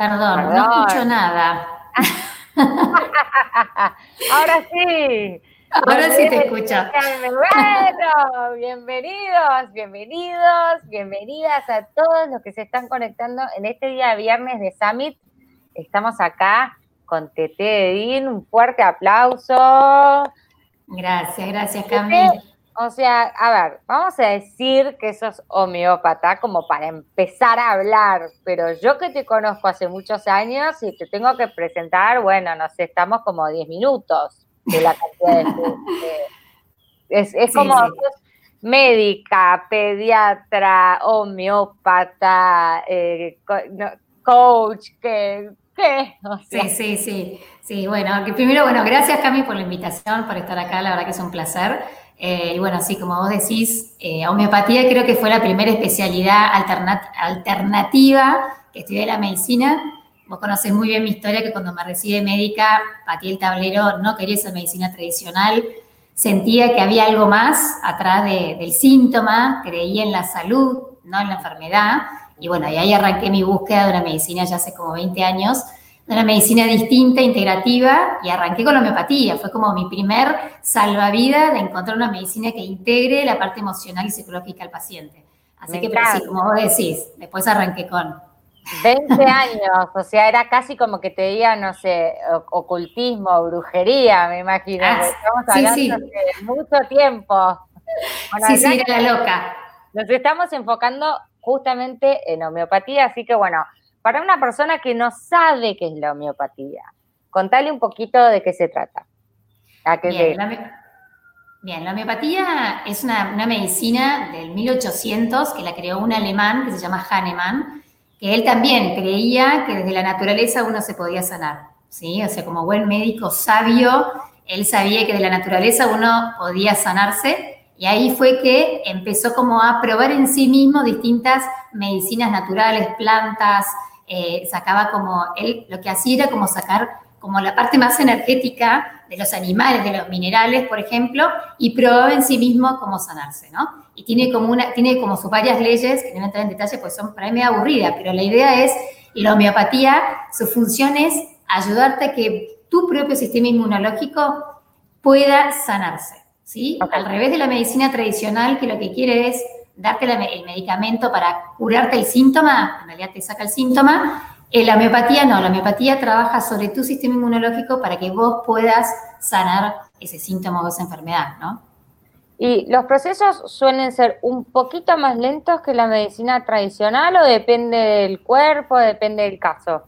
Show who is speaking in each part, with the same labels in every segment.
Speaker 1: Perdón, no escucho nada.
Speaker 2: Ahora sí.
Speaker 1: Ahora sí te escucho.
Speaker 2: Bueno, bienvenidos, bienvenidos, bienvenidas a todos los que se están conectando en este día viernes de Summit. Estamos acá con Tete Edín. Un fuerte aplauso.
Speaker 1: Gracias, gracias, Camila.
Speaker 2: O sea, a ver, vamos a decir que sos homeópata como para empezar a hablar, pero yo que te conozco hace muchos años y te tengo que presentar, bueno, no sé, estamos como 10 minutos de la cantidad de... es, es como médica, pediatra, homeópata, eh, coach, que... ¿Qué?
Speaker 1: Sí, sí, sí. Sí, bueno, que primero, bueno, gracias Cami por la invitación, por estar acá, la verdad que es un placer. Eh, y bueno, así como vos decís, eh, homeopatía creo que fue la primera especialidad alternativa que estudié la medicina. Vos conocés muy bien mi historia, que cuando me recibí médica, patí el tablero, no quería esa medicina tradicional, sentía que había algo más atrás del síntoma, creía en la salud, no en la enfermedad. Y bueno, y ahí arranqué mi búsqueda de una medicina ya hace como 20 años una medicina distinta, integrativa, y arranqué con la homeopatía. Fue como mi primer salvavidas de encontrar una medicina que integre la parte emocional y psicológica al paciente. Así que, pero sí, como vos decís, después arranqué con...
Speaker 2: 20 años, o sea, era casi como que te diga, no sé, ocultismo, brujería, me imagino. Ah, estamos hablando sí, de mucho tiempo.
Speaker 1: sí, sí, era la loca.
Speaker 2: Nos estamos enfocando justamente en homeopatía, así que bueno, para una persona que no sabe qué es la homeopatía, contale un poquito de qué se trata.
Speaker 1: bien, la, homeopatía es una, medicina del 1800 que la creó un alemán que se llama Hahnemann, que él también creía que desde la naturaleza uno se podía sanar, ¿sí? O sea, como buen médico sabio, él sabía que de la naturaleza uno podía sanarse y ahí fue que empezó como a probar en sí mismo distintas medicinas naturales, plantas, eh, sacaba como, él lo que hacía era como sacar como la parte más energética de los animales, de los minerales, por ejemplo, y probaba en sí mismo cómo sanarse, ¿no? Y tiene como, una, tiene como sus varias leyes, que no voy a entrar en detalle, pues son para mí medio aburridas, pero la idea es, la homeopatía, su función es ayudarte a que tu propio sistema inmunológico pueda sanarse, ¿sí? Al revés de la medicina tradicional, que lo que quiere es darte el medicamento para curarte el síntoma, en realidad te saca el síntoma, eh, la homeopatía no, la homeopatía trabaja sobre tu sistema inmunológico para que vos puedas sanar ese síntoma o esa enfermedad, ¿no?
Speaker 2: ¿Y los procesos suelen ser un poquito más lentos que la medicina tradicional o depende del cuerpo, depende del caso?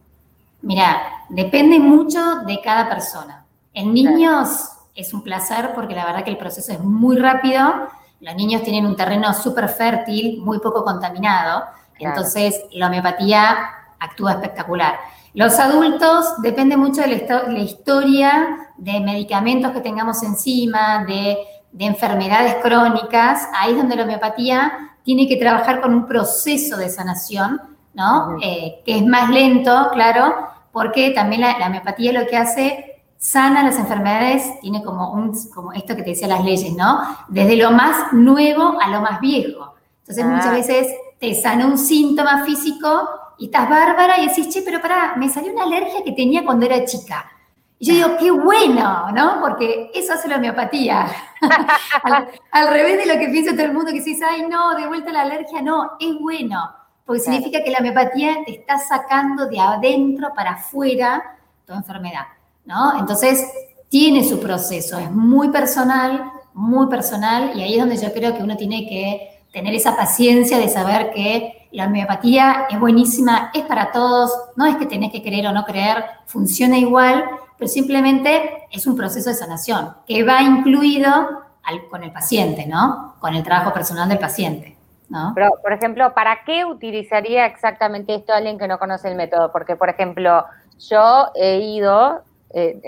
Speaker 1: Mira, depende mucho de cada persona. En niños es un placer porque la verdad que el proceso es muy rápido los niños tienen un terreno súper fértil, muy poco contaminado, entonces la homeopatía actúa espectacular. Los adultos depende mucho de la, historia de medicamentos que tengamos encima, de, enfermedades crónicas. Ahí es donde la homeopatía tiene que trabajar con un proceso de sanación, ¿no? Eh, que es más lento, claro, porque también la, la homeopatía lo que hace sana las enfermedades, tiene como, un, como esto que te decía las leyes, ¿no? Desde lo más nuevo a lo más viejo. Entonces muchas ah. veces te sana un síntoma físico y estás bárbara y decís, che, pero pará, me salió una alergia que tenía cuando era chica. Y yo digo, qué bueno, ¿no? Porque eso hace la homeopatía. al, revés de lo que piensa todo el mundo, que dices, ay, no, de vuelta la alergia, no, es bueno. Porque significa que la homeopatía te está sacando de adentro para afuera tu enfermedad. ¿No? Entonces, tiene su proceso, es muy personal, muy personal, y ahí es donde yo creo que uno tiene que tener esa paciencia de saber que la homeopatía es buenísima, es para todos, no es que tenés que creer o no creer, funciona igual, pero simplemente es un proceso de sanación que va incluido con el paciente, ¿no? Con el trabajo personal del paciente. ¿No?
Speaker 2: Pero, por ejemplo, ¿para qué utilizaría exactamente esto alguien que no conoce el método? Porque, por ejemplo, yo he ido eh,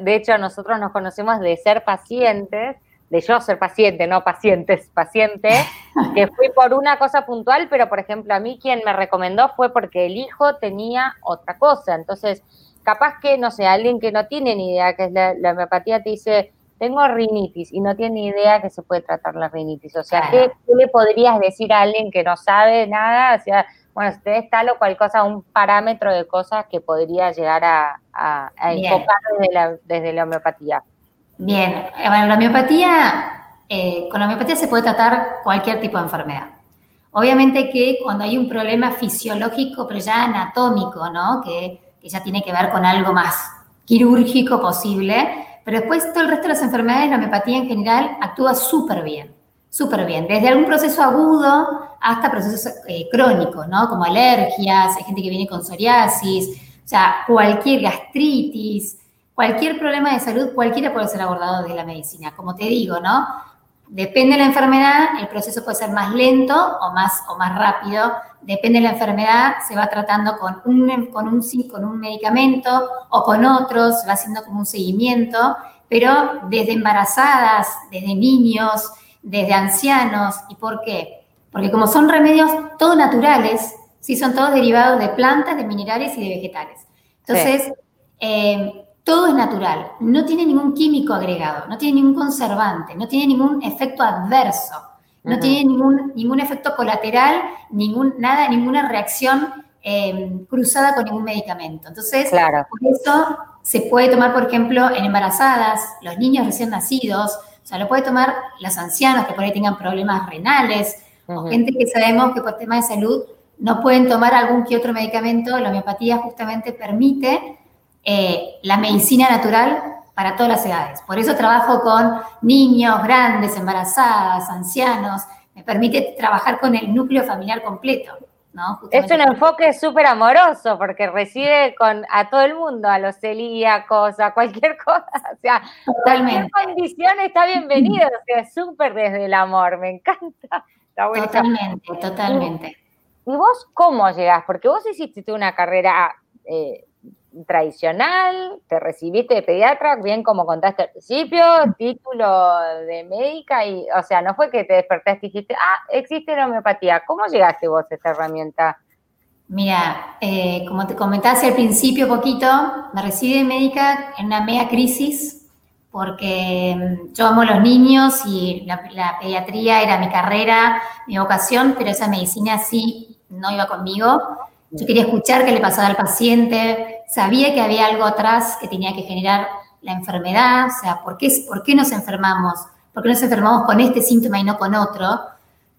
Speaker 2: de hecho nosotros nos conocemos de ser pacientes, de yo ser paciente, no pacientes, paciente, que fui por una cosa puntual, pero por ejemplo a mí quien me recomendó fue porque el hijo tenía otra cosa. Entonces, capaz que, no sé, alguien que no tiene ni idea que es la, la homeopatía te dice, tengo rinitis y no tiene ni idea que se puede tratar la rinitis. O sea, ¿qué, le podrías decir a alguien que no sabe nada? O sea, bueno, si tenés tal o cual cosa, un parámetro de cosas que podría llegar a, enfocar desde la, homeopatía.
Speaker 1: Bien, bueno, la homeopatía, eh, con la homeopatía se puede tratar cualquier tipo de enfermedad. Obviamente que cuando hay un problema fisiológico, pero ya anatómico, ¿no? Que, que ya tiene que ver con algo más quirúrgico posible, pero después todo el resto de las enfermedades, la homeopatía en general actúa súper bien, súper bien, desde algún proceso agudo hasta procesos eh, crónicos, ¿no? Como alergias, hay gente que viene con psoriasis, sea, cualquier gastritis, cualquier problema de salud, cualquiera puede ser abordado desde la medicina. Como te digo, ¿no? Depende de la enfermedad, el proceso puede ser más lento o más, o más rápido. Depende de la enfermedad, se va tratando con un, con, un, con un medicamento o con otros, va haciendo como un seguimiento, pero desde embarazadas, desde niños, desde ancianos. ¿Y por qué? Porque como son remedios todos naturales, sí son todos derivados de plantas, de minerales y de vegetales. Entonces, eh, todo es natural, no tiene ningún químico agregado, no tiene ningún conservante, no tiene ningún efecto adverso, no tiene ningún, ningún efecto colateral, ningún, nada, ninguna reacción em, cruzada con ningún medicamento. Entonces, por eso se puede tomar, por ejemplo, en embarazadas, los niños recién nacidos, o sea, lo puede tomar los ancianos que por ahí tengan problemas renales, o gente que sabemos que por temas de salud no pueden tomar algún que otro medicamento, la homeopatía justamente permite eh, la medicina natural para todas las edades. Por eso trabajo con niños, grandes, embarazadas, ancianos. Me permite trabajar con el núcleo familiar completo. ¿no?
Speaker 2: Es un enfoque súper amoroso porque recibe con, a todo el mundo, a los celíacos, a cualquier cosa. O sea, Totalmente. cualquier condición está bienvenida. O sea, súper desde el amor. Me encanta.
Speaker 1: totalmente, totalmente.
Speaker 2: ¿Y vos cómo llegás? Porque vos hiciste una carrera eh, tradicional, te recibiste de pediatra, bien como contaste al principio, título de médica, y, o sea, no fue que te despertaste y dijiste, ah, existe la homeopatía. ¿Cómo llegaste vos a esta herramienta?
Speaker 1: Mira, eh, como te comentaste al principio poquito, me recibí de médica en una media crisis, porque mm, yo amo los niños y la pediatría era mi carrera, mi vocación, pero esa medicina sí no iba conmigo. Yo quería escuchar qué le pasaba al paciente, sabía que había algo atrás que tenía que generar la enfermedad, o sea, ¿por qué, ¿por qué nos enfermamos? ¿Por qué nos enfermamos con este síntoma y no con otro?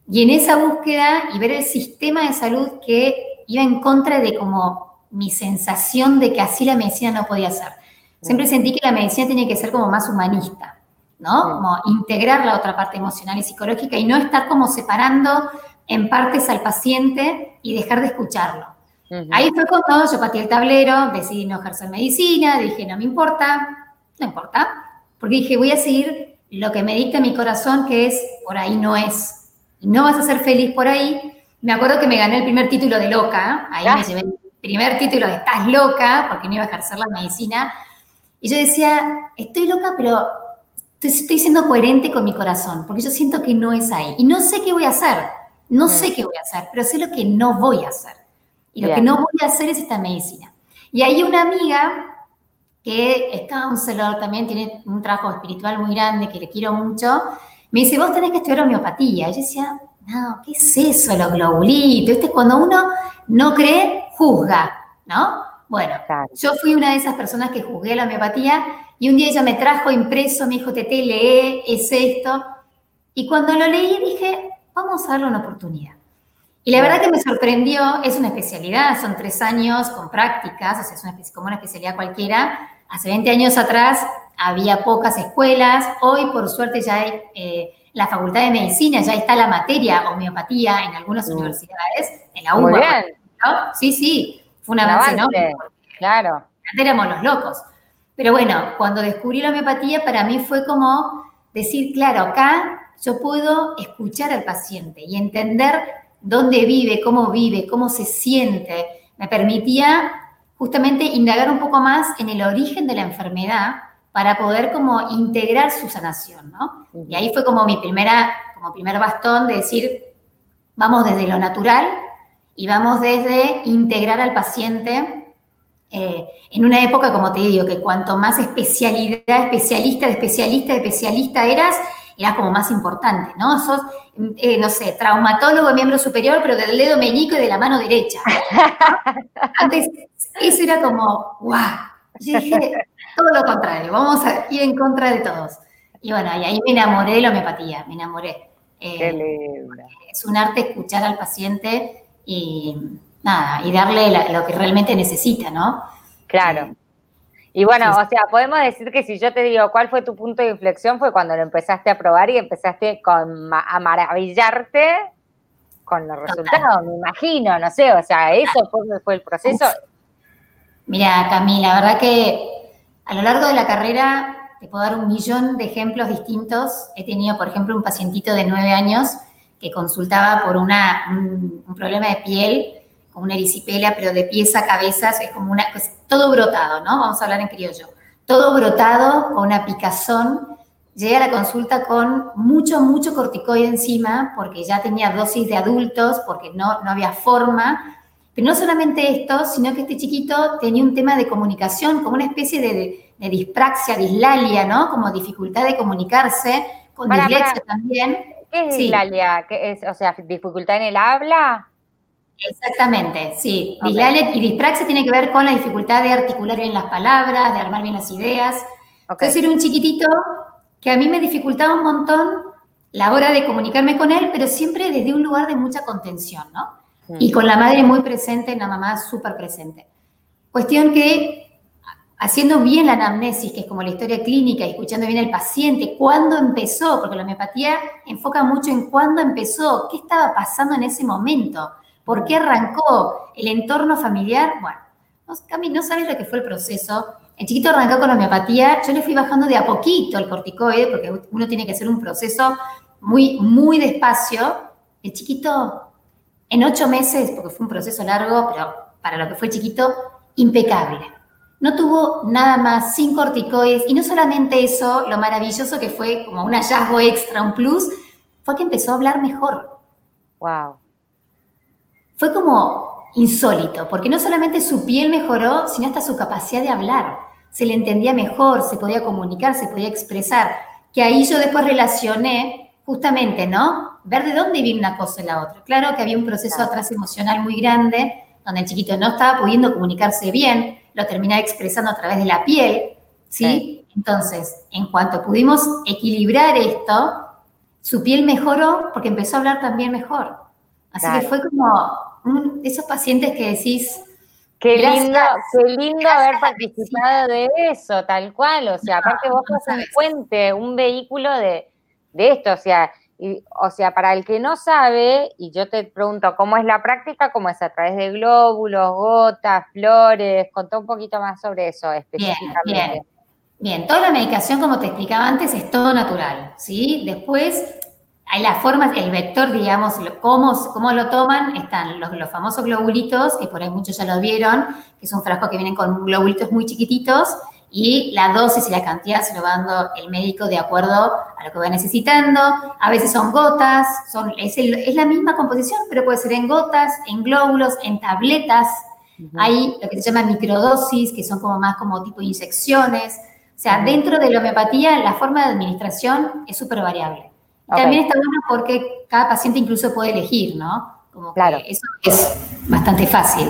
Speaker 1: Y en esa búsqueda y ver el sistema de salud que iba en contra de como mi sensación de que así la medicina no podía ser. Siempre sentí que la medicina tenía que ser como más humanista, ¿no? Como integrar la otra parte emocional y psicológica y no estar como separando en partes al paciente y dejar de escucharlo. Ahí fue cuando yo patí el tablero, decidí no ejercer medicina, dije, no me importa, no importa, porque dije, voy a seguir lo que me dicta mi corazón, que es, por ahí no es, y no vas a ser feliz por ahí. Me acuerdo que me gané el primer título de loca, ahí me llevé el primer título de estás loca, porque no iba a ejercer la medicina, y yo decía, estoy loca, pero estoy, siendo coherente con mi corazón, porque yo siento que no es ahí, y no sé qué voy a hacer, no sé qué voy a hacer, pero sé lo que no voy a hacer. Y lo que no voy a hacer es esta medicina. Y hay una amiga que es counselor, también tiene un trabajo espiritual muy grande, que le quiero mucho, me dice, vos tenés que estudiar homeopatía. Y yo decía, no, ¿qué es eso, los globulitos? Este cuando uno no cree, juzga, ¿no? Bueno, yo fui una de esas personas que juzgué la homeopatía y un día ella me trajo impreso, me dijo, Tete, lee, es esto. Y cuando lo leí dije, vamos a darle una oportunidad. Y la verdad que me sorprendió, es una especialidad, son tres años con prácticas, o sea, es una, como una especialidad cualquiera. Hace 20 años atrás había pocas escuelas, hoy por suerte ya hay eh, la Facultad de Medicina, ya está la materia homeopatía en algunas mm. universidades, en la UBA. Sí, sí, fue un avance enorme.
Speaker 2: Claro.
Speaker 1: Antes éramos los locos. Pero bueno, cuando descubrí la homeopatía, para mí fue como decir, claro, acá yo puedo escuchar al paciente y entender dónde vive, cómo vive, cómo se siente, me permitía justamente indagar un poco más en el origen de la enfermedad para poder como integrar su sanación, ¿no? Y ahí fue como mi primera, como primer bastón de decir, vamos desde lo natural y vamos desde integrar al paciente eh, en una época, como te digo, que cuanto más especialidad, especialista, de especialista, de especialista eras, eras como más importante, ¿no? Sos, eh, no sé, traumatólogo miembro superior, pero del dedo meñico y de la mano derecha. Antes, eso era como, guau. Yo dije, todo lo contrario, vamos a ir en contra de todos. Y bueno, y ahí me enamoré de la homeopatía, me enamoré.
Speaker 2: Eh,
Speaker 1: es un arte escuchar al paciente y nada, y darle lo que realmente necesita, ¿no?
Speaker 2: Claro. Y bueno, o sea, podemos decir que si yo te digo cuál fue tu punto de inflexión fue cuando lo empezaste a probar y empezaste con, a maravillarte con los resultados, me imagino, no sé, o sea, eso fue, el proceso.
Speaker 1: Mira, Camila, la verdad que a lo largo de la carrera te puedo dar un millón de ejemplos distintos. He tenido, por ejemplo, un pacientito de nueve años que consultaba por una, un, problema de piel, con una erisipela, pero de pies a cabeza, es como una, pues, todo brotado, ¿no? Vamos a hablar en criollo. Todo brotado, con una picazón. Llegué a la consulta con mucho, mucho corticoide encima, porque ya tenía dosis de adultos, porque no, no había forma. Pero no solamente esto, sino que este chiquito tenía un tema de comunicación, como una especie de, de dispraxia, dislalia, ¿no? Como dificultad de comunicarse, con dislexia también.
Speaker 2: ¿Qué es dislalia? ¿Qué es, o sea, dificultad en el habla?
Speaker 1: Exactamente, sí. Dislalia y dispraxia tiene que ver con la dificultad de articular bien las palabras, de armar bien las ideas. Okay. Entonces era un chiquitito que a mí me dificultaba un montón la hora de comunicarme con él, pero siempre desde un lugar de mucha contención, ¿no? Mm. Y con la madre muy presente, la mamá súper presente. Cuestión que haciendo bien la anamnesis, que es como la historia clínica, escuchando bien al paciente, cuándo empezó, porque la homeopatía enfoca mucho en cuándo empezó, qué estaba pasando en ese momento, por qué arrancó, el entorno familiar. Bueno, Cami, no sabes lo que fue el proceso. El chiquito arrancó con homeopatía, yo le fui bajando de a poquito el corticoide, porque uno tiene que hacer un proceso muy, muy despacio. El chiquito, en ocho meses, porque fue un proceso largo, pero para lo que fue chiquito, impecable no tuvo nada más, sin corticoides, y no solamente eso, lo maravilloso que fue como un hallazgo extra, un plus, fue que empezó a hablar mejor.
Speaker 2: Wow.
Speaker 1: Fue como insólito, porque no solamente su piel mejoró, sino hasta su capacidad de hablar. Se le entendía mejor, se podía comunicar, se podía expresar. Que ahí yo después relacioné justamente, ¿no? Ver de dónde viene una cosa y la otra. Claro que había un proceso atrás emocional muy grande, donde el chiquito no estaba pudiendo comunicarse bien, lo termina expresando a través de la piel, ¿sí? Entonces, en cuanto pudimos equilibrar esto, su piel mejoró porque empezó a hablar también mejor. Así que fue como esos pacientes que decís...
Speaker 2: Qué lindo, qué lindo haber participado de eso, tal cual. O sea, aparte vos sos un puente, un vehículo de, de esto. O sea, o sea, para el que no sabe, y yo te pregunto cómo es la práctica, cómo es a través de glóbulos, gotas, flores, contá un poquito más sobre eso específicamente.
Speaker 1: Bien, bien. toda la medicación, como te explicaba antes, es todo natural, ¿sí? Después hay las formas, el vector, digamos, cómo, cómo lo toman, están los, los, famosos globulitos, que por ahí muchos ya lo vieron, que es un frasco que vienen con globulitos muy chiquititos, y la dosis y la cantidad se lo va dando el médico de acuerdo a lo que va necesitando. A veces son gotas, son, es, la misma composición, pero puede ser en gotas, en glóbulos, en tabletas. Hay lo que se llama microdosis, que son como más como tipo inyecciones. O sea, dentro de la homeopatía la forma de administración es súper variable. También está bueno porque cada paciente incluso puede elegir, ¿no? Como claro. eso es bastante fácil.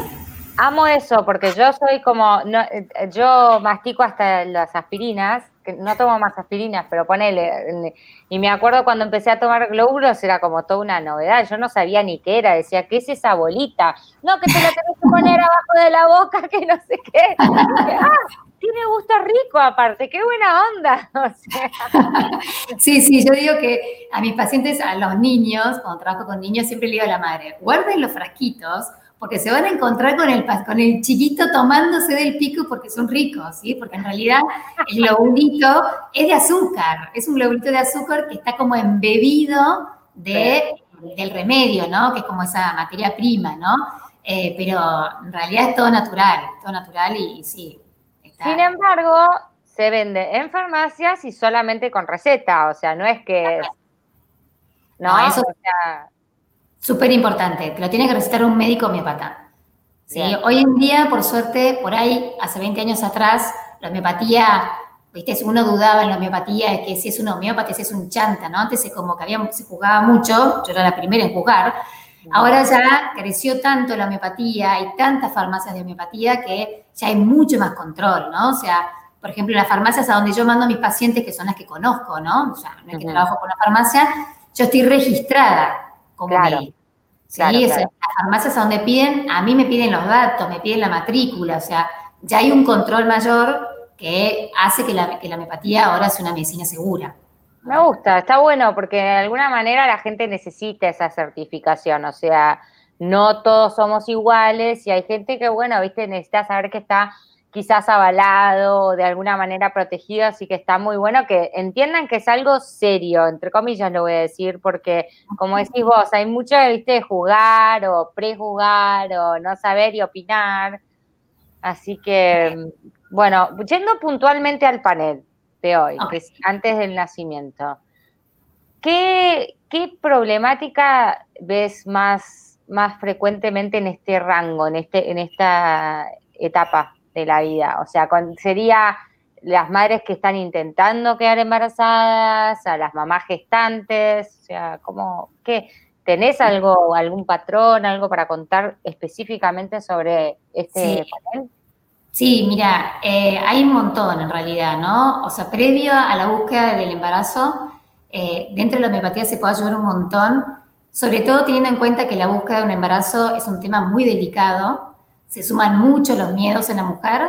Speaker 2: Amo eso, porque yo soy como, no, eh, yo mastico hasta las aspirinas, que no tomo más aspirinas, pero ponele, y me acuerdo cuando empecé a tomar glóbulos era como toda una novedad, yo no sabía ni qué era, decía, ¿qué es esa bolita? No, que te la tenés que poner abajo de la boca, que no sé qué. ah, tiene gusto rico aparte, qué buena onda.
Speaker 1: Sí, sí, yo digo que a mis pacientes, a los niños, cuando trabajo con niños, siempre le digo a la madre, guarden los frasquitos, porque se van a encontrar con el, con el chiquito tomándose del pico porque son ricos, ¿sí? Porque en realidad el globulito es de azúcar, es un globulito de azúcar que está como embebido de, del remedio, ¿no? Que es como esa materia prima, ¿no? Eh, pero en realidad es todo natural, todo natural y, sí.
Speaker 2: Sin embargo, se vende en farmacias y solamente con receta, o sea, no es que... No, eso, o sea,
Speaker 1: Súper importante, te lo tiene que recetar un médico homeopata. ¿sí? Hoy en día, por suerte, por ahí, hace 20 años atrás, la homeopatía viste, uno dudaba en la homeopatía, de que si es un homeópata, si es un chanta, ¿no? Antes se, como que había, se jugaba mucho, yo era la primera en jugar, ahora ya creció tanto la homeopatía, hay tantas farmacias de homeopatía que ya hay mucho más control, ¿no? O sea, por ejemplo, las farmacias a donde yo mando a mis pacientes, que son las que conozco, ¿no? O sea, no es que trabajo con la farmacia, yo estoy registrada como claro. Sí, las farmacias a donde piden, a mí me piden los datos, me piden la matrícula, o sea, ya hay un control mayor que hace que la, que la homeopatía ahora sea una medicina segura.
Speaker 2: Me gusta, está bueno, porque de alguna manera la gente necesita esa certificación, o sea, no todos somos iguales y hay gente que, bueno, viste, necesita saber que está quizás avalado o de alguna manera protegido, así que está muy bueno que entiendan que es algo serio, entre comillas lo voy a decir, porque como decís vos, hay mucho, viste, de jugar o prejugar o no saber y opinar, así que, bueno, yendo puntualmente al panel de hoy, que es antes del nacimiento, ¿qué, qué problemática ves más, más frecuentemente en este rango, en, este, en esta etapa? De la vida. O sea, sería las madres que están intentando quedar embarazadas, a las mamás gestantes, o sea, ¿cómo, qué? ¿Tenés algo, algún patrón, algo para contar específicamente sobre este panel?
Speaker 1: Sí, mira, eh, hay un montón en realidad, ¿no? O sea, previo a la búsqueda del embarazo, eh, dentro de la homeopatía se puede ayudar un montón, sobre todo teniendo en cuenta que la búsqueda de un embarazo es un tema muy delicado, se suman mucho los miedos en la mujer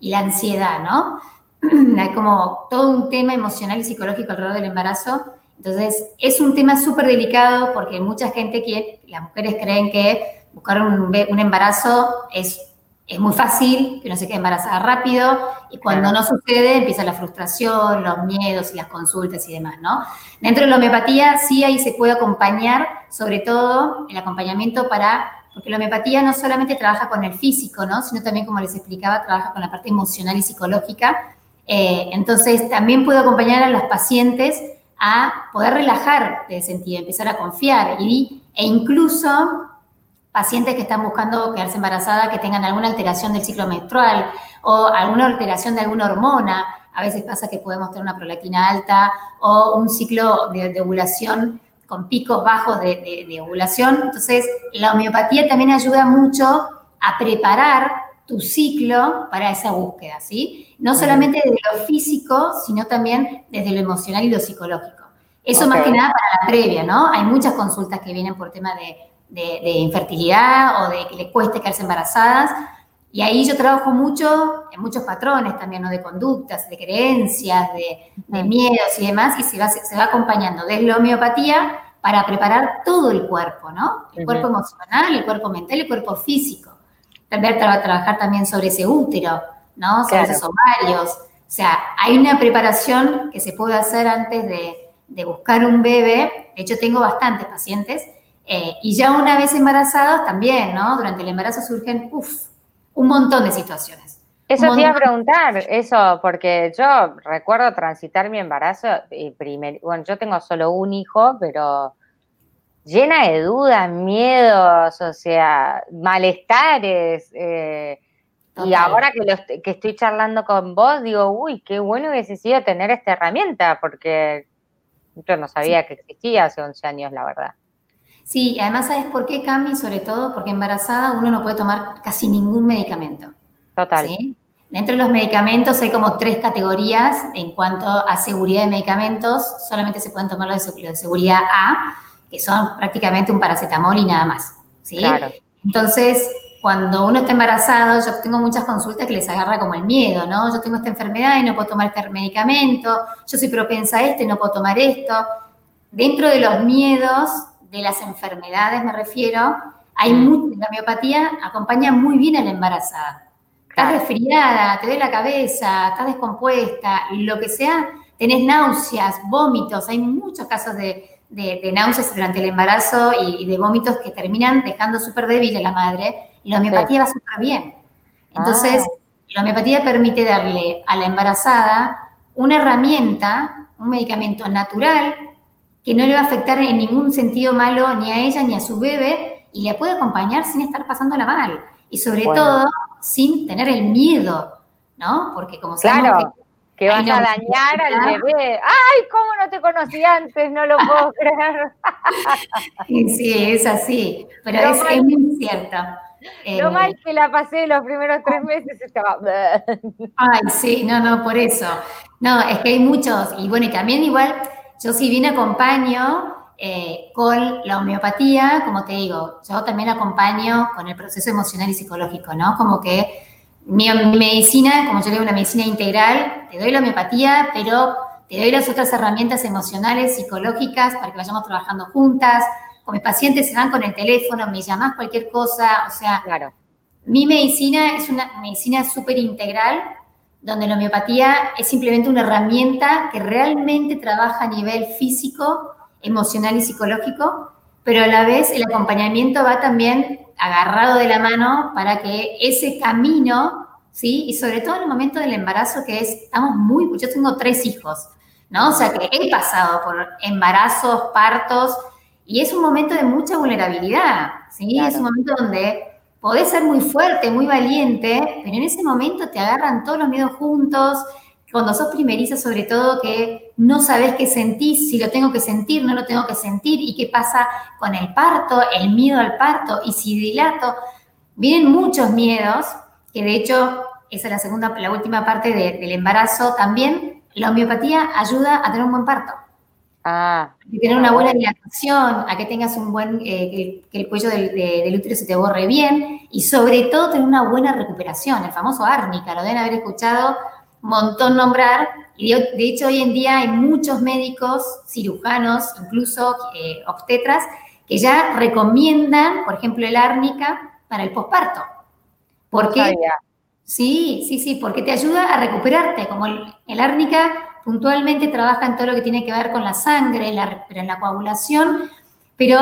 Speaker 1: y la ansiedad, ¿no? Hay como todo un tema emocional y psicológico alrededor del embarazo. Entonces, es un tema súper delicado porque mucha gente que, las mujeres creen que buscar un, embarazo es, es muy fácil, que no se quede embarazada rápido, y cuando no sucede empieza la frustración, los miedos y las consultas y demás, ¿no? Dentro de la homeopatía sí ahí se puede acompañar, sobre todo el acompañamiento para porque la homeopatía no solamente trabaja con el físico, ¿no? Sino también, como les explicaba, trabaja con la parte emocional y psicológica. Eh, entonces, también puedo acompañar a los pacientes a poder relajar de sentido, empezar a confiar y, e incluso pacientes que están buscando quedarse embarazada, que tengan alguna alteración del ciclo menstrual o alguna alteración de alguna hormona. A veces pasa que podemos tener una prolactina alta o un ciclo de, de ovulación con picos bajos de, ovulación. Entonces, la homeopatía también ayuda mucho a preparar tu ciclo para esa búsqueda, ¿sí? No solamente desde lo físico, sino también desde lo emocional y lo psicológico. Eso más que nada para la previa, ¿no? Hay muchas consultas que vienen por tema de, de infertilidad o de que les cueste quedarse embarazadas. Y ahí yo trabajo mucho en muchos patrones también, ¿no? De conductas, de creencias, de, miedos y demás, y se va, se va acompañando desde la homeopatía para preparar todo el cuerpo, ¿no? El cuerpo emocional, el cuerpo mental, el cuerpo físico. También trabajar también sobre ese útero, ¿no? Sobre esos ovarios. O sea, hay una preparación que se puede hacer antes de, buscar un bebé. De hecho, tengo bastantes pacientes. Eh, y ya una vez embarazados también, ¿no? Durante el embarazo surgen, uff, un montón de situaciones.
Speaker 2: Eso te iba a preguntar, eso, porque yo recuerdo transitar mi embarazo, y primer, bueno, yo tengo solo un hijo, pero llena de dudas, miedos, o sea, malestares. Eh, y ahora que, que estoy charlando con vos, digo, uy, qué bueno hubiese sido tener esta herramienta, porque yo no sabía que existía hace 11 años, la verdad.
Speaker 1: Sí, además, ¿sabes por qué, Cami? Sobre todo porque embarazada uno no puede tomar casi ningún medicamento.
Speaker 2: Total.
Speaker 1: Dentro de los medicamentos hay como tres categorías en cuanto a seguridad de medicamentos. Solamente se pueden tomar los de, seguridad A, que son prácticamente un paracetamol y nada más. ¿sí? Claro. Entonces, cuando uno está embarazado, yo tengo muchas consultas que les agarra como el miedo, ¿no? Yo tengo esta enfermedad y no puedo tomar este medicamento, yo soy propensa a esto y no puedo tomar esto. Dentro de los miedos de las enfermedades, me refiero, hay mm. mucha, la miopatía acompaña muy bien a la embarazada. Estás resfriada, te duele la cabeza, estás descompuesta, lo que sea, tenés náuseas, vómitos, hay muchos casos de, náuseas durante el embarazo y, de vómitos que terminan dejando súper débil a la madre, y la homeopatía va súper bien. Entonces, ah. la homeopatía permite darle a la embarazada una herramienta, un medicamento natural que no le va a afectar en ningún sentido malo ni a ella ni a su bebé y le puede acompañar sin estar pasándola mal. Y sobre todo, sin tener el miedo, ¿no? Porque como
Speaker 2: Claro, que vas a dañar al bebé. ¡Ay, cómo no te conocí antes! No lo puedo creer.
Speaker 1: sí, es así, pero es, muy cierto.
Speaker 2: Lo eh, mal que la pasé los primeros tres meses estaba.
Speaker 1: Ay, sí, no, no, por eso. No, es que hay muchos, y bueno, y también igual, yo si bien acompaño eh, con la homeopatía, como te digo, yo también acompaño con el proceso emocional y psicológico, ¿no? Como que mi, medicina, como yo digo, una medicina integral, te doy la homeopatía, pero te doy las otras herramientas emocionales, psicológicas, para que vayamos trabajando juntas. Con mis pacientes se van con el teléfono, me llamas cualquier cosa, o sea, claro. mi medicina es una medicina súper integral, donde la homeopatía es simplemente una herramienta que realmente trabaja a nivel físico, emocional y psicológico, pero a la vez el acompañamiento va también agarrado de la mano para que ese camino, ¿sí? Y sobre todo en el momento del embarazo, que es, estamos muy, yo tengo tres hijos, ¿no? O sea que he pasado por embarazos, partos, y es un momento de mucha vulnerabilidad, ¿sí? Es un momento donde podés ser muy fuerte, muy valiente, pero en ese momento te agarran todos los miedos juntos, cuando sos primeriza sobre todo que no sabes qué sentís, si lo tengo que sentir, no lo tengo que sentir, y qué pasa con el parto, el miedo al parto, y si dilato, vienen muchos miedos, que de hecho, esa es la segunda, la última parte del embarazo, también la homeopatía ayuda a tener un buen parto. Ah. A tener una buena dilatación, a que tengas un buen, eh, que, el cuello del, del, útero se te borre bien, y sobre todo tener una buena recuperación, el famoso árnica, lo deben haber escuchado montón nombrar, y de, hecho hoy en día hay muchos médicos, cirujanos, incluso eh, obstetras, que ya recomiendan, por ejemplo, el árnica para el posparto. Porque, sí, sí, sí, porque te ayuda a recuperarte, como el, árnica puntualmente trabaja en todo lo que tiene que ver con la sangre, la, pero en la coagulación, pero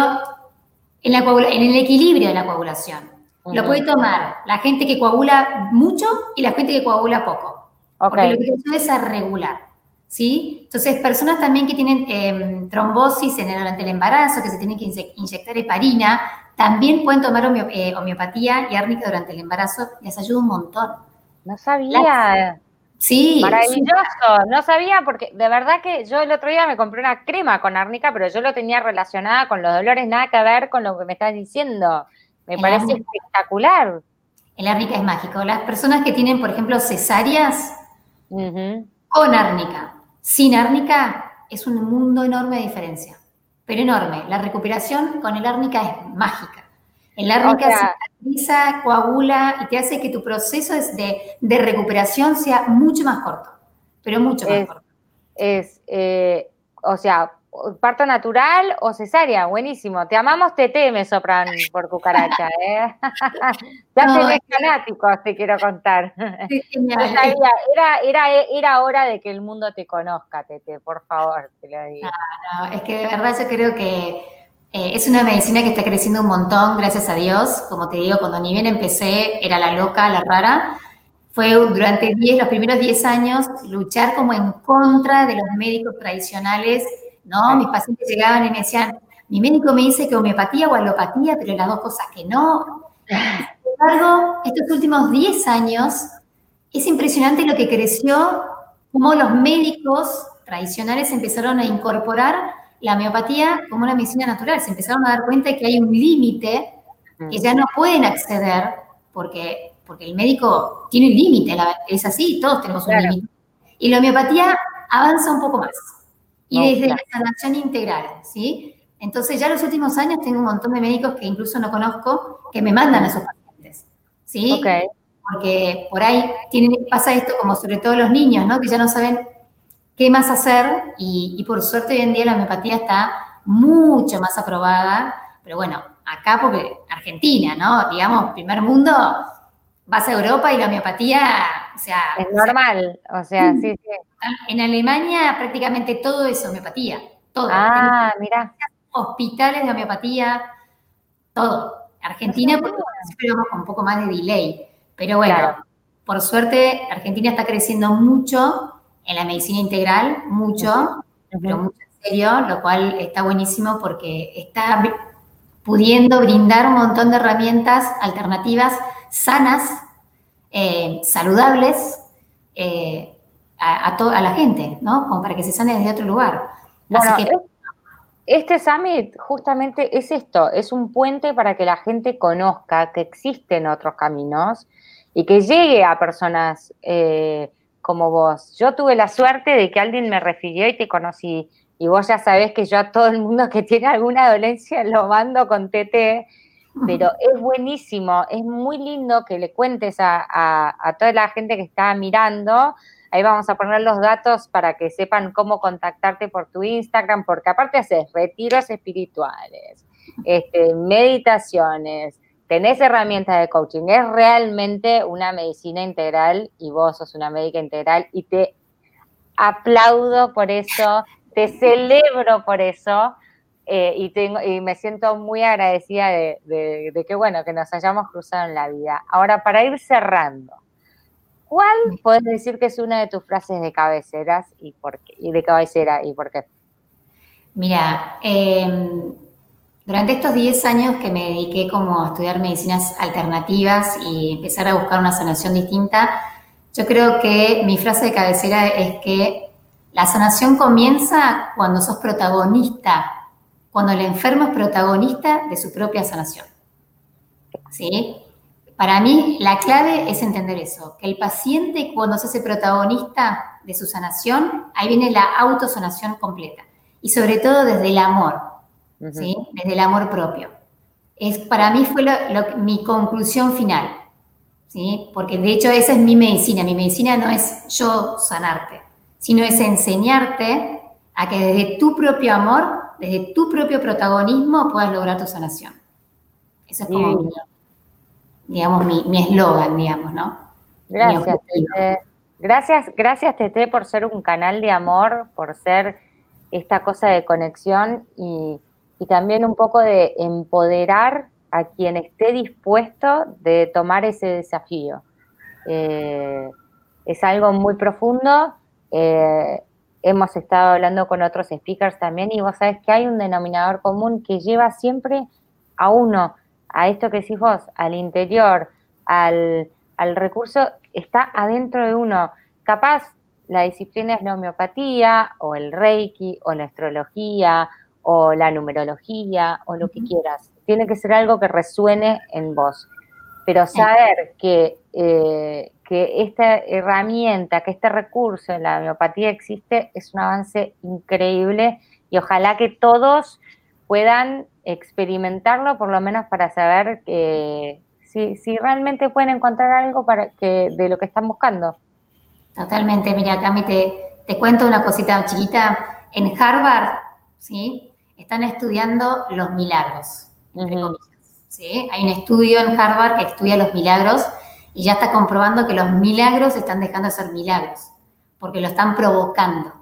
Speaker 1: en, la en el equilibrio de la coagulación. Lo puede tomar la gente que coagula mucho y la gente que coagula poco. Porque lo que ayuda es a regular. ¿Sí? Entonces, personas también que tienen em, trombosis en el, durante el embarazo, que se tienen que inyectar heparina, también pueden tomar eh, homeopatía y árnica durante el embarazo, les ayuda un montón.
Speaker 2: No sabía.
Speaker 1: Sí.
Speaker 2: Maravilloso, no sabía porque de verdad que yo el otro día me compré una crema con árnica, pero yo lo tenía relacionada con los dolores, nada que ver con lo que me estás diciendo. Me parece espectacular.
Speaker 1: El árnica es mágico. Las personas que tienen, por ejemplo, cesáreas, con árnica. Sin árnica es un mundo enorme de diferencia, pero enorme. La recuperación con el árnica es mágica. El árnica se cicatriza, coagula y te hace que tu proceso de, de recuperación sea mucho más corto, pero mucho más corto.
Speaker 2: Es, eh, o sea, parto natural o cesárea, buenísimo. Te amamos TT, me sopran por cucaracha, ¿eh? ya tenés fanáticos, te quiero contar. era, era, era hora de que el mundo te conozca, TT, por favor, te lo digo.
Speaker 1: No, no, es que de verdad yo creo que eh, es una medicina que está creciendo un montón, gracias a Dios. Como te digo, cuando ni bien empecé, era la loca, la rara. Fue durante diez, los primeros 10 años luchar como en contra de los médicos tradicionales ¿no? Mis pacientes llegaban y me decían, mi médico me dice que homeopatía o alopatía, pero las dos cosas que no. Sin embargo, estos últimos 10 años es impresionante lo que creció, cómo los médicos tradicionales empezaron a incorporar la homeopatía como una medicina natural. Se empezaron a dar cuenta de que hay un límite que ya no pueden acceder porque, porque el médico tiene un límite, es así, todos tenemos un límite. Y la homeopatía avanza un poco más. Y desde la sanación integral, ¿sí? Entonces ya en los últimos años tengo un montón de médicos que incluso no conozco que me mandan a sus pacientes, ¿sí? Okay. Porque por ahí tienen, pasa esto como sobre todo los niños, ¿no? Que ya no saben qué más hacer y, y por suerte hoy en día la homeopatía está mucho más aprobada, pero bueno, acá porque Argentina, ¿no? Digamos, primer mundo, vas a Europa y la homeopatía, o sea...
Speaker 2: Es normal, o sea, sí, sí.
Speaker 1: En Alemania prácticamente todo es homeopatía, todo.
Speaker 2: Ah, mira.
Speaker 1: Hospitales de homeopatía, todo. Argentina, porque un poco más de delay. Pero bueno, por suerte, Argentina está creciendo mucho en la medicina integral, mucho, pero mucho en serio, lo cual está buenísimo porque está pudiendo brindar un montón de herramientas alternativas sanas, eh, saludables, eh, a, a la gente, ¿no? Como para que se sane desde otro lugar.
Speaker 2: Bueno, este summit justamente es esto, es un puente para que la gente conozca que existen otros caminos y que llegue a personas eh, como vos. Yo tuve la suerte de que alguien me refirió y te conocí. Y vos ya sabés que yo a todo el mundo que tiene alguna dolencia lo mando con TT, pero es buenísimo, es muy lindo que le cuentes a toda la gente que está mirando Ahí vamos a poner los datos para que sepan cómo contactarte por tu Instagram, porque aparte haces retiros espirituales, este, meditaciones, tenés herramientas de coaching. Es realmente una medicina integral y vos sos una médica integral y te aplaudo por eso, te celebro por eso. Eh, y, me siento muy agradecida de, de que, bueno, que nos hayamos cruzado en la vida. Ahora, para ir cerrando, ¿Cuál puedes decir que es una de tus frases de cabeceras y por qué, y de cabecera y por qué?
Speaker 1: Mira, em, durante estos 10 años que me dediqué como a estudiar medicinas alternativas y empezar a buscar una sanación distinta, yo creo que mi frase de cabecera es que la sanación comienza cuando sos protagonista, cuando el enfermo es protagonista de su propia sanación. ¿Sí? Para mí, la clave es entender eso, que el paciente cuando se hace protagonista de su sanación, ahí viene la autosanación completa. Y sobre todo desde el amor, ¿sí? Desde el amor propio. Es, para mí fue mi conclusión final, ¿sí? Porque de hecho esa es mi medicina. Mi medicina no es yo sanarte, sino es enseñarte a que desde tu propio amor, desde tu propio protagonismo, puedas lograr tu sanación. Eso es como mi, digamos, mi eslogan, digamos, ¿no?
Speaker 2: Gracias, Tete. Gracias, gracias, Tete, por ser un canal de amor, por ser esta cosa de conexión y, también un poco de empoderar a quien esté dispuesto de tomar ese desafío. Eh, es algo muy profundo. Eh, hemos estado hablando con otros speakers también y vos sabés que hay un denominador común que lleva siempre a uno a esto que decís vos, al interior, al, recurso, está adentro de uno. Capaz la disciplina es la homeopatía, o el reiki, o la astrología, o la numerología, o lo que quieras. Tiene que ser algo que resuene en vos. Pero saber que, eh, que esta herramienta, que este recurso en la homeopatía existe, es un avance increíble y ojalá que todos puedan experimentarlo, por lo menos para saber que, si, realmente pueden encontrar algo para que, de lo que están buscando.
Speaker 1: Totalmente, mira, Cami, te, te cuento una cosita chiquita. En Harvard, ¿sí? Están estudiando los milagros, ¿sí? Hay un estudio en Harvard que estudia los milagros y ya está comprobando que los milagros están dejando de ser milagros, porque lo están provocando.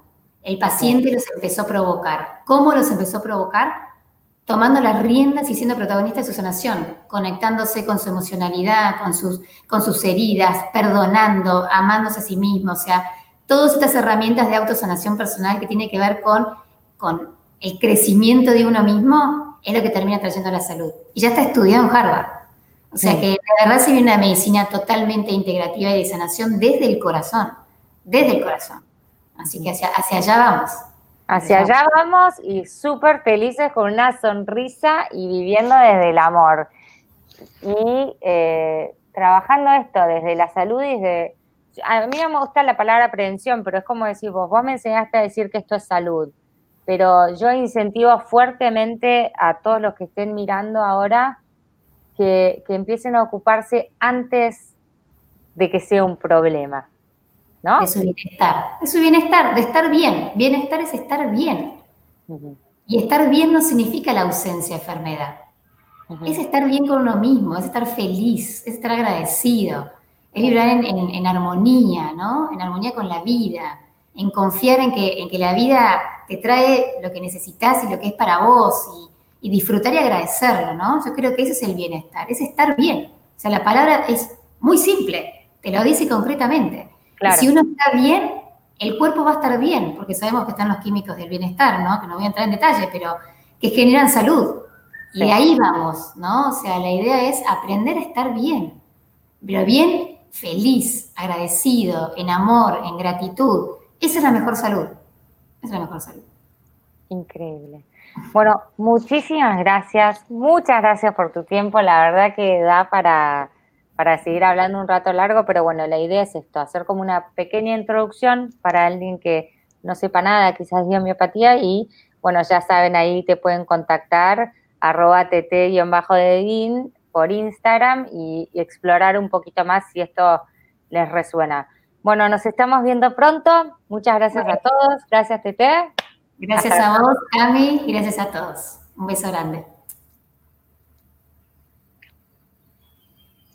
Speaker 1: El paciente los empezó a provocar. ¿Cómo los empezó a provocar? Tomando las riendas y siendo protagonista de su sanación, conectándose con su emocionalidad, con sus, con sus heridas, perdonando, amándose a sí mismo, o sea, todas estas herramientas de autosanación personal que tiene que ver con, con el crecimiento de uno mismo, es lo que termina trayendo la salud. Y ya está estudiado en Harvard. O sea que de verdad se viene una medicina totalmente integrativa y de sanación desde el corazón, desde el corazón. Así que hacia, hacia allá vamos.
Speaker 2: Hacia allá vamos y súper felices con una sonrisa y viviendo desde el amor. Y eh, trabajando esto desde la salud y desde... A mí no me gusta la palabra prevención, pero es como decir vos, vos me enseñaste a decir que esto es salud, pero yo incentivo fuertemente a todos los que estén mirando ahora que, que empiecen a ocuparse antes de que sea un problema. ¿No?
Speaker 1: De su bienestar. De su bienestar, de estar bien. Bienestar es estar bien. Y estar bien no significa la ausencia de enfermedad. Es estar bien con uno mismo, es estar feliz, es estar agradecido, es vibrar en, armonía, ¿no? En armonía con la vida, en confiar en que, en que la vida te trae lo que necesitas y lo que es para vos y, y disfrutar y agradecerlo, ¿no? Yo creo que ese es el bienestar, es estar bien. O sea, la palabra es muy simple, te lo dice concretamente si uno está bien, el cuerpo va a estar bien, porque sabemos que están los químicos del bienestar, ¿no? Que no voy a entrar en detalle, pero que generan salud. Y ahí vamos, ¿no? O sea, la idea es aprender a estar bien, pero bien feliz, agradecido, en amor, en gratitud, esa es la mejor salud. Esa es la mejor salud.
Speaker 2: Increíble. Bueno, muchísimas gracias, muchas gracias por tu tiempo, la verdad que da para, para seguir hablando un rato largo, pero bueno, la idea es esto, hacer como una pequeña introducción para alguien que no sepa nada quizás de homeopatía y bueno, ya saben, ahí te pueden contactar arroba tt-dedin por Instagram y, y explorar un poquito más si esto les resuena. Bueno, nos estamos viendo pronto. Muchas gracias a todos. Gracias, Tete.
Speaker 1: Gracias a vos, Cami, y gracias a todos. Un beso grande.